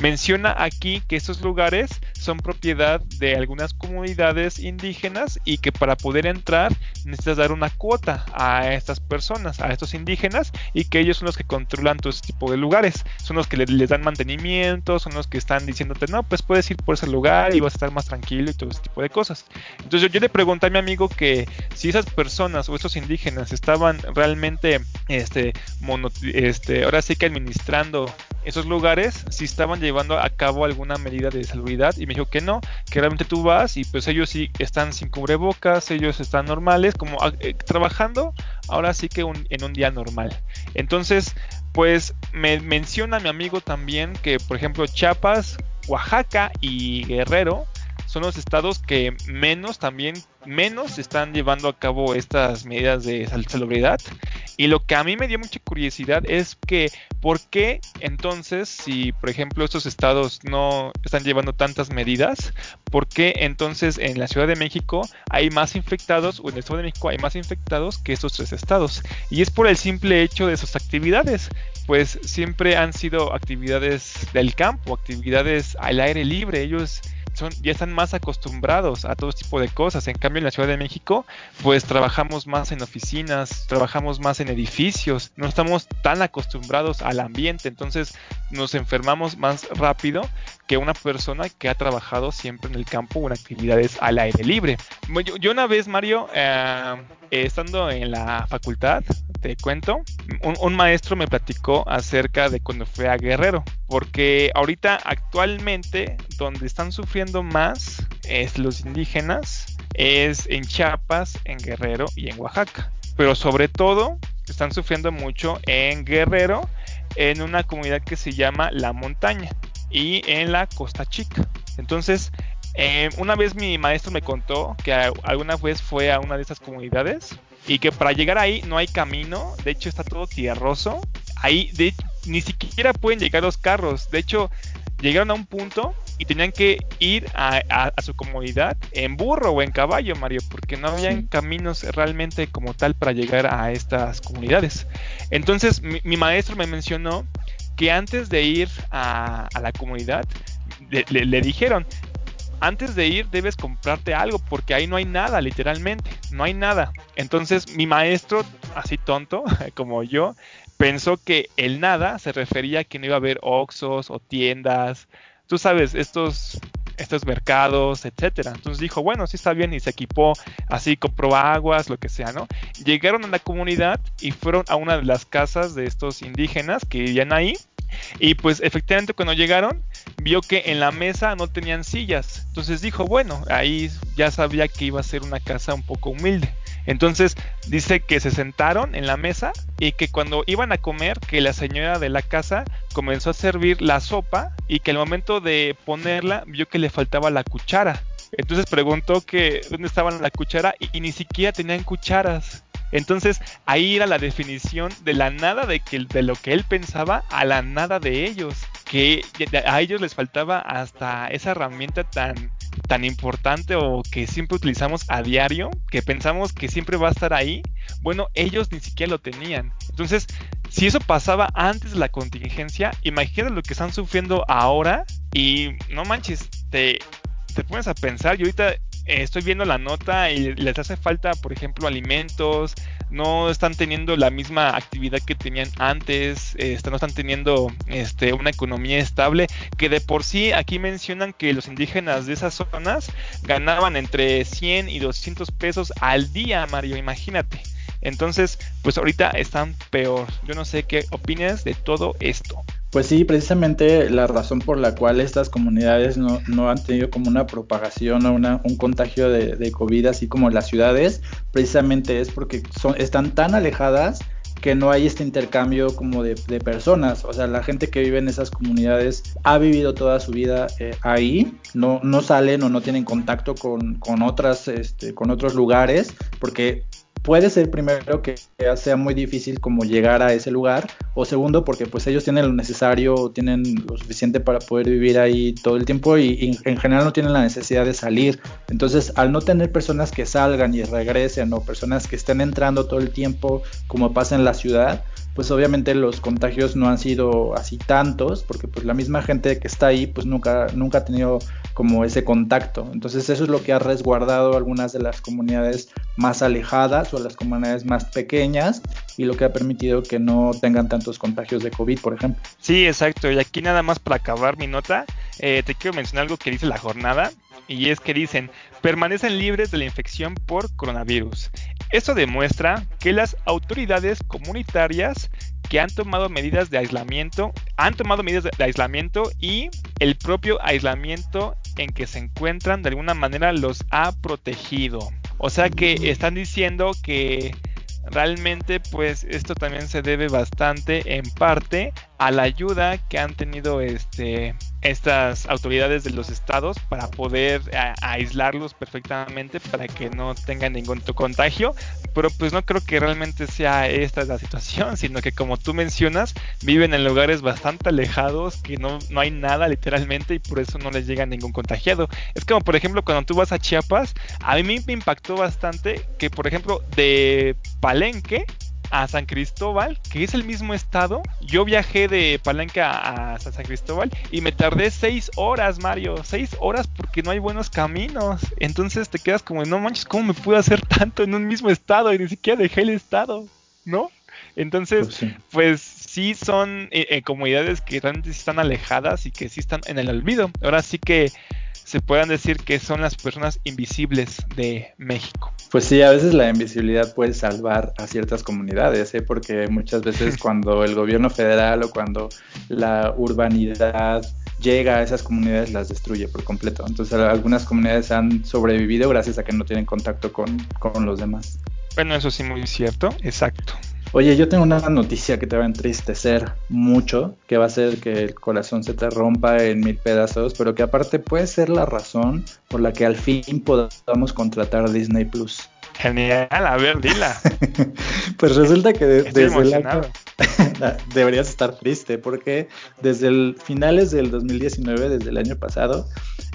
Menciona aquí que estos lugares son propiedad de algunas comunidades indígenas y que para poder entrar necesitas dar una cuota a estas personas, a estos indígenas, y que ellos son los que controlan todo ese tipo de lugares, son los que les, dan mantenimiento, son los que están diciéndote, no, pues puedes ir por ese lugar y vas a estar más tranquilo y todo ese tipo de cosas. Entonces yo, le pregunté a mi amigo que si esas personas o estos indígenas estaban realmente, este, este, ahora sí que administrando esos lugares, si estaban llevando a cabo alguna medida de salubridad y me dijo que no, que realmente tú vas y pues ellos sí están sin cubrebocas, ellos están normales, como ah, eh, trabajando ahora sí que en un día normal. Entonces, pues me menciona mi amigo también que por ejemplo Chiapas, Oaxaca y Guerrero son los estados que menos también menos están llevando a cabo estas medidas de salubridad. Y lo que a mí me dio mucha curiosidad es que por qué entonces si por ejemplo estos estados no están llevando tantas medidas por qué entonces en la Ciudad de México hay más infectados o en el Estado de México hay más infectados que estos tres estados y es por el simple hecho de sus actividades. Pues siempre han sido actividades del campo actividades al aire libre. Ellos ya están más acostumbrados a todo tipo de cosas. En cambio, en la Ciudad de México, pues trabajamos más en oficinas, trabajamos más en edificios, no estamos tan acostumbrados al ambiente, entonces nos enfermamos más rápido que una persona que ha trabajado siempre en el campo o en actividades al aire libre. Yo, una vez, Mario, eh, estando en la facultad, te cuento, un, maestro me platicó acerca de cuando fue a Guerrero, porque ahorita actualmente donde están sufriendo más es los indígenas es en Chiapas, en Guerrero y en Oaxaca, pero sobre todo están sufriendo mucho en Guerrero, en una comunidad que se llama La Montaña y en la Costa Chica. Entonces, eh, una vez mi maestro me contó que alguna vez fue a una de esas comunidades y que para llegar ahí no hay camino, de hecho está todo tierroso. Ahí ni siquiera pueden llegar los carros, de hecho llegaron a un punto y tenían que ir a, su comunidad en burro o en caballo, Mario, porque no habían caminos realmente como tal para llegar a estas comunidades. Entonces mi, maestro me mencionó que antes de ir a, la comunidad, le, dijeron, antes de ir debes comprarte algo porque ahí no hay nada, literalmente, no hay nada. Entonces mi maestro, así tonto como yo, pensó que el nada se refería a que no iba a haber oxos o tiendas, tú sabes, estos estos mercados, etcétera. Entonces dijo, bueno, sí está bien y se equipó, así compró aguas, lo que sea, ¿no? Llegaron a la comunidad y fueron a una de las casas de estos indígenas que vivían ahí y pues efectivamente cuando llegaron vio que en la mesa no tenían sillas. Entonces dijo, bueno, ahí ya sabía que iba a ser una casa un poco humilde. Entonces dice que se sentaron en la mesa y que cuando iban a comer, que la señora de la casa comenzó a servir la sopa y que al momento de ponerla vio que le faltaba la cuchara. Entonces preguntó que dónde estaban la cuchara y ni siquiera tenían cucharas. Entonces ahí era la definición de la nada de, que, lo que él pensaba a la nada de ellos. Que a ellos les faltaba hasta esa herramienta tan, tan importante o que siempre utilizamos a diario, que pensamos que siempre va a estar ahí. Bueno, ellos ni siquiera lo tenían. Entonces, si eso pasaba antes de la contingencia, imagínate lo que están sufriendo ahora y no manches, te, te pones a pensar y ahorita estoy viendo la nota y les hace falta, por ejemplo, alimentos, no están teniendo la misma actividad que tenían antes, este, no están teniendo este, una economía estable, que de por sí aquí mencionan que los indígenas de esas zonas ganaban entre 100 y 200 pesos al día, Mario, imagínate. Entonces, pues ahorita están peor. Yo no sé qué opinas de todo esto. Pues sí, precisamente la razón por la cual estas comunidades no, han tenido como una propagación o una, un contagio de, de, COVID así como las ciudades, precisamente es porque son, están tan alejadas que no hay este intercambio como de, personas. O sea, la gente que vive en esas comunidades ha vivido toda su vida eh, ahí, no, no salen o no tienen contacto con, con, otras, este, con otros lugares, porque puede ser primero que sea muy difícil como llegar a ese lugar o segundo porque pues ellos tienen lo necesario, tienen lo suficiente para poder vivir ahí todo el tiempo y, en general no tienen la necesidad de salir. Entonces al no tener personas que salgan y regresen o personas que estén entrando todo el tiempo como pasa en la ciudad, pues obviamente los contagios no han sido así tantos porque pues la misma gente que está ahí pues nunca, nunca ha tenido como ese contacto. Entonces eso es lo que ha resguardado algunas de las comunidades más alejadas o las comunidades más pequeñas y lo que ha permitido que no tengan tantos contagios de COVID, por ejemplo. Sí, exacto. Y aquí nada más para acabar mi nota, eh, te quiero mencionar algo que dice la jornada y es que dicen, permanecen libres de la infección por coronavirus. Esto demuestra que las autoridades comunitarias que han tomado medidas de aislamiento, han tomado medidas de aislamiento y el propio aislamiento en que se encuentran de alguna manera los ha protegido. O sea que están diciendo que realmente pues esto también se debe bastante en parte a la ayuda que han tenido este estas autoridades de los estados para poder aislarlos perfectamente para que no tengan ningún contagio. Pero pues no creo que realmente sea esta la situación sino que como tú mencionas viven en lugares bastante alejados que no, no hay nada literalmente y por eso no les llega ningún contagiado. Es como por ejemplo cuando tú vas a Chiapas a mí me impactó bastante que por ejemplo de Palenque a San Cristóbal, que es el mismo estado. Yo viajé de Palenque a, San Cristóbal y me tardé seis horas, Mario. Seis horas porque no hay buenos caminos. Entonces te quedas como, no manches, ¿cómo me pude hacer tanto en un mismo estado? Y ni siquiera dejé el estado, ¿no? Entonces, pues, pues sí, son eh, eh, comunidades que realmente están alejadas y que sí están en el olvido. Ahora sí que se puedan decir que son las personas invisibles de México. Pues sí, a veces la invisibilidad puede salvar a ciertas comunidades, ¿eh? porque muchas veces cuando el gobierno federal o cuando la urbanidad llega a esas comunidades las destruye por completo. Entonces algunas comunidades han sobrevivido gracias a que no tienen contacto con, con los demás. Bueno, eso sí, muy cierto, exacto. Oye, yo tengo una noticia que te va a entristecer mucho, que va a hacer que el corazón se te rompa en mil pedazos, pero que aparte puede ser la razón por la que al fin podamos contratar Disney Plus. Genial, a ver, dila. pues resulta que desde el deberías estar triste porque desde el finales del 2019, desde el año pasado,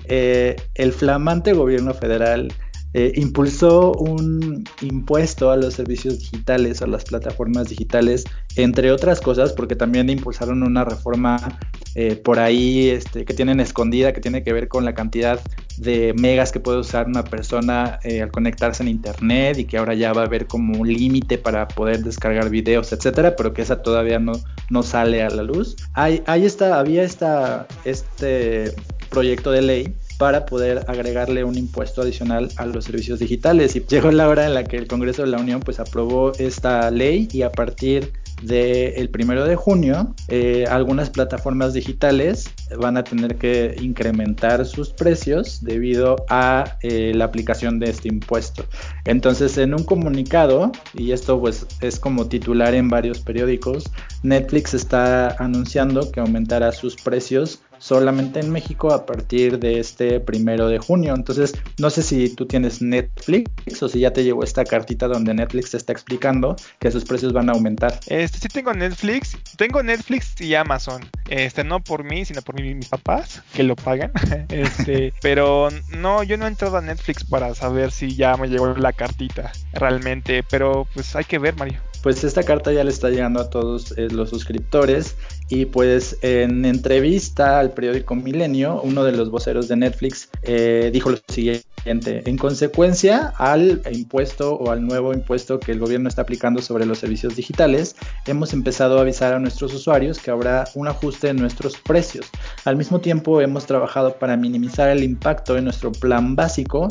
eh, el flamante gobierno federal eh, impulsó un impuesto a los servicios digitales, a las plataformas digitales, entre otras cosas, porque también impulsaron una reforma eh, por ahí este, que tienen escondida, que tiene que ver con la cantidad de megas que puede usar una persona eh, al conectarse en internet y que ahora ya va a haber como un límite para poder descargar videos, etcétera, pero que esa todavía no, no sale a la luz. Ahí, ahí está, había esta, este proyecto de ley para poder agregarle un impuesto adicional a los servicios digitales. Y llegó la hora en la que el Congreso de la Unión pues aprobó esta ley y a partir del primero de junio, eh, algunas plataformas digitales van a tener que incrementar sus precios debido a eh, la aplicación de este impuesto. Entonces, en un comunicado, y esto pues es como titular en varios periódicos, Netflix está anunciando que aumentará sus precios solamente en México a partir de este primero de junio. Entonces, no sé si tú tienes Netflix o si ya te llegó esta cartita donde Netflix te está explicando que sus precios van a aumentar. Este sí tengo Netflix, tengo Netflix y Amazon. Este no por mí, sino por mis papás que lo pagan. este, pero no, yo no he entrado a Netflix para saber si ya me llegó la cartita realmente, pero pues hay que ver, Mario pues esta carta ya le está llegando a todos eh, los suscriptores y pues en entrevista al periódico Milenio, uno de los voceros de Netflix eh, dijo lo siguiente, en consecuencia al impuesto o al nuevo impuesto que el gobierno está aplicando sobre los servicios digitales, hemos empezado a avisar a nuestros usuarios que habrá un ajuste en nuestros precios. Al mismo tiempo hemos trabajado para minimizar el impacto en nuestro plan básico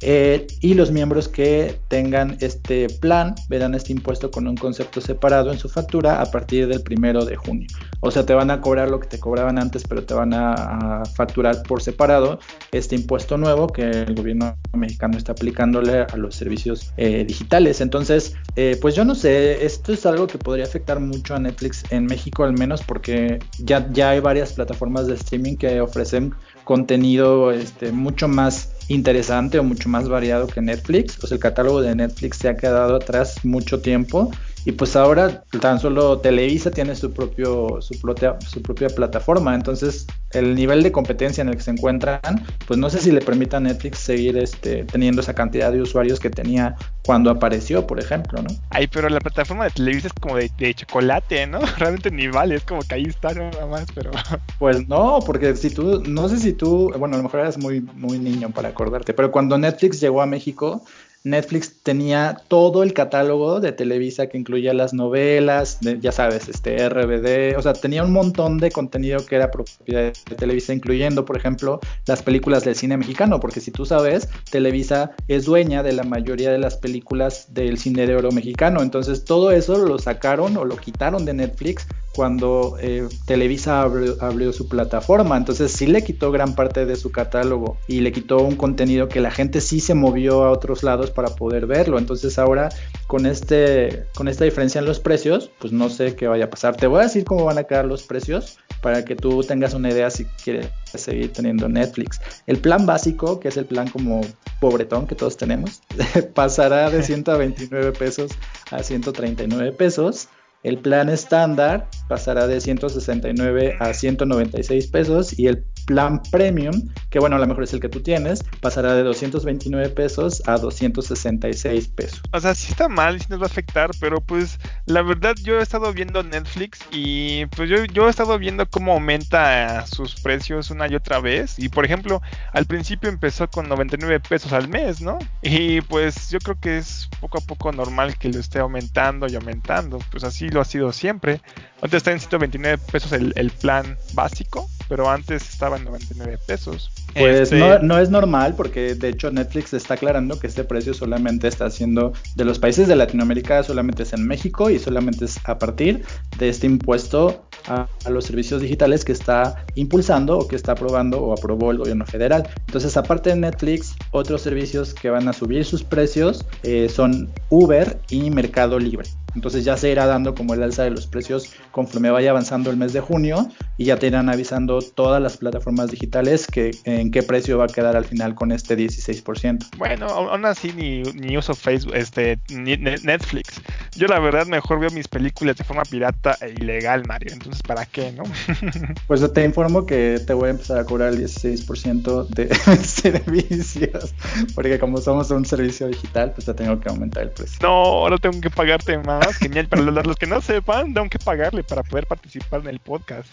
eh, y los miembros que tengan este plan verán este impuesto con un concepto separado en su factura a partir del primero de junio. O sea, te van a cobrar lo que te cobraban antes, pero te van a, facturar por separado este impuesto nuevo que el gobierno mexicano está aplicándole a los servicios eh, digitales. Entonces, eh, pues yo no sé, esto es algo que podría afectar mucho a Netflix en México al menos porque ya, ya hay varias plataformas de streaming que ofrecen contenido este, mucho más interesante o mucho más variado que Netflix. O sea, el catálogo de Netflix se ha quedado atrás mucho tiempo y pues ahora tan solo Televisa tiene su propio su propia su propia plataforma, entonces el nivel de competencia en el que se encuentran, pues no sé si le permita a Netflix seguir este teniendo esa cantidad de usuarios que tenía cuando apareció, por ejemplo, ¿no? Ay, pero la plataforma de Televisa es como de, chocolate, ¿no? Realmente ni vale, es como que ahí está nada más, pero Pues no, porque si tú no sé si tú, bueno, a lo mejor eras muy muy niño para acordarte, pero cuando Netflix llegó a México Netflix tenía todo el catálogo de Televisa que incluía las novelas, ya sabes, este RBD, o sea, tenía un montón de contenido que era propiedad de Televisa, incluyendo, por ejemplo, las películas del cine mexicano, porque si tú sabes, Televisa es dueña de la mayoría de las películas del cine de oro mexicano, entonces todo eso lo sacaron o lo quitaron de Netflix cuando eh, Televisa abrió, su plataforma. Entonces sí le quitó gran parte de su catálogo y le quitó un contenido que la gente sí se movió a otros lados para poder verlo. Entonces ahora con, este, con esta diferencia en los precios, pues no sé qué vaya a pasar. Te voy a decir cómo van a quedar los precios para que tú tengas una idea si quieres seguir teniendo Netflix. El plan básico, que es el plan como pobretón que todos tenemos, pasará de 129 pesos a 139 pesos. El plan estándar pasará de 169 a 196 pesos y el plan premium, que bueno, a lo mejor es el que tú tienes, pasará de 229 pesos a 266 pesos. O sea, sí está mal, sí nos va a afectar, pero pues la verdad yo he estado viendo Netflix y pues yo, yo he estado viendo cómo aumenta sus precios una y otra vez. Y por ejemplo, al principio empezó con 99 pesos al mes, ¿no? Y pues yo creo que es poco a poco normal que lo esté aumentando y aumentando. Pues así lo ha sido siempre. Ahorita está en 129 pesos el, el plan básico, pero antes estaba 99 pesos. Pues este, no, no, es normal porque de hecho Netflix está aclarando que este precio solamente está haciendo de los países de Latinoamérica, solamente es en México y solamente es a partir de este impuesto a, los servicios digitales que está impulsando o que está aprobando o aprobó el gobierno federal. Entonces aparte de Netflix, otros servicios que van a subir sus precios eh, son Uber y Mercado Libre. Entonces ya se irá dando como el alza de los precios conforme vaya avanzando el mes de junio y ya te irán avisando todas las plataformas digitales que en qué precio va a quedar al final con este 16%. Bueno, aún así ni, ni uso Facebook, este, ni Netflix. Yo la verdad mejor veo mis películas de forma pirata e ilegal, Mario. Entonces, ¿para qué, no? pues te informo que te voy a empezar a cobrar el 16% de servicios, porque como somos un servicio digital, pues te tengo que aumentar el precio. No, ahora tengo que pagarte más. Genial, para los que no sepan, tengo que pagarle para poder participar en el podcast.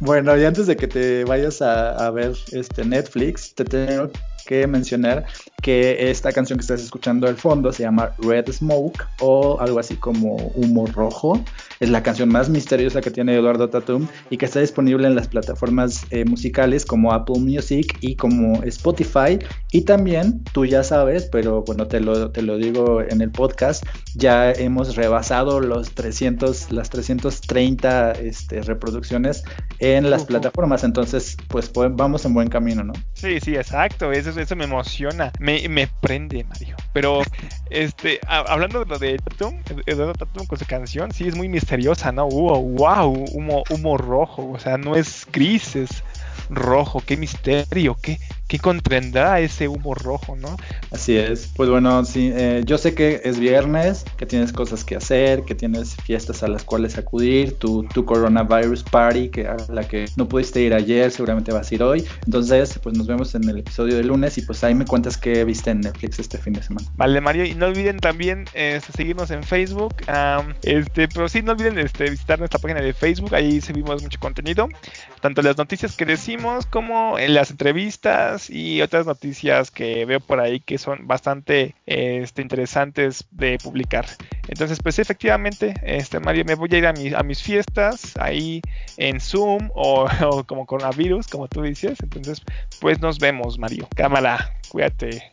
Bueno, y antes de que te vayas a, a ver este Netflix, te tengo que mencionar que esta canción que estás escuchando al fondo se llama Red Smoke o algo así como Humo Rojo. Es la canción más misteriosa que tiene Eduardo Tatum y que está disponible en las plataformas eh, musicales como Apple Music y como Spotify. Y también, tú ya sabes, pero bueno, te lo, te lo digo en el podcast, ya hemos rebasado los 300, las 330 este, reproducciones en las plataformas. Entonces, pues, pues, vamos en buen camino, ¿no? Sí, sí, exacto. Eso me emociona, me, me prende, Mario. Pero, este, hablando de lo de Tatum, Eduardo Tatum con su canción, sí es muy misteriosa, ¿no? Wow, wow, humo, rojo, o sea, no es gris, es rojo, qué misterio, qué, qué contendrá ese humo rojo, ¿no? Así es. Pues bueno, sí, eh, yo sé que es viernes, que tienes cosas que hacer, que tienes fiestas a las cuales acudir, tu, tu coronavirus party, que a la que no pudiste ir ayer, seguramente vas a ir hoy. Entonces, pues nos vemos en el episodio de lunes y pues ahí me cuentas qué viste en Netflix este fin de semana. Vale, Mario, y no olviden también este, seguirnos en Facebook. este, pero sí, no olviden este, visitar nuestra página de Facebook, ahí subimos mucho contenido, tanto las noticias que decimos como en las entrevistas y otras noticias que veo por ahí que son bastante este, interesantes de publicar. Entonces, pues efectivamente, este Mario, me voy a ir a, a mis fiestas ahí en Zoom o, o como coronavirus, como tú dices. Entonces, pues nos vemos, Mario. Cámara, cuídate.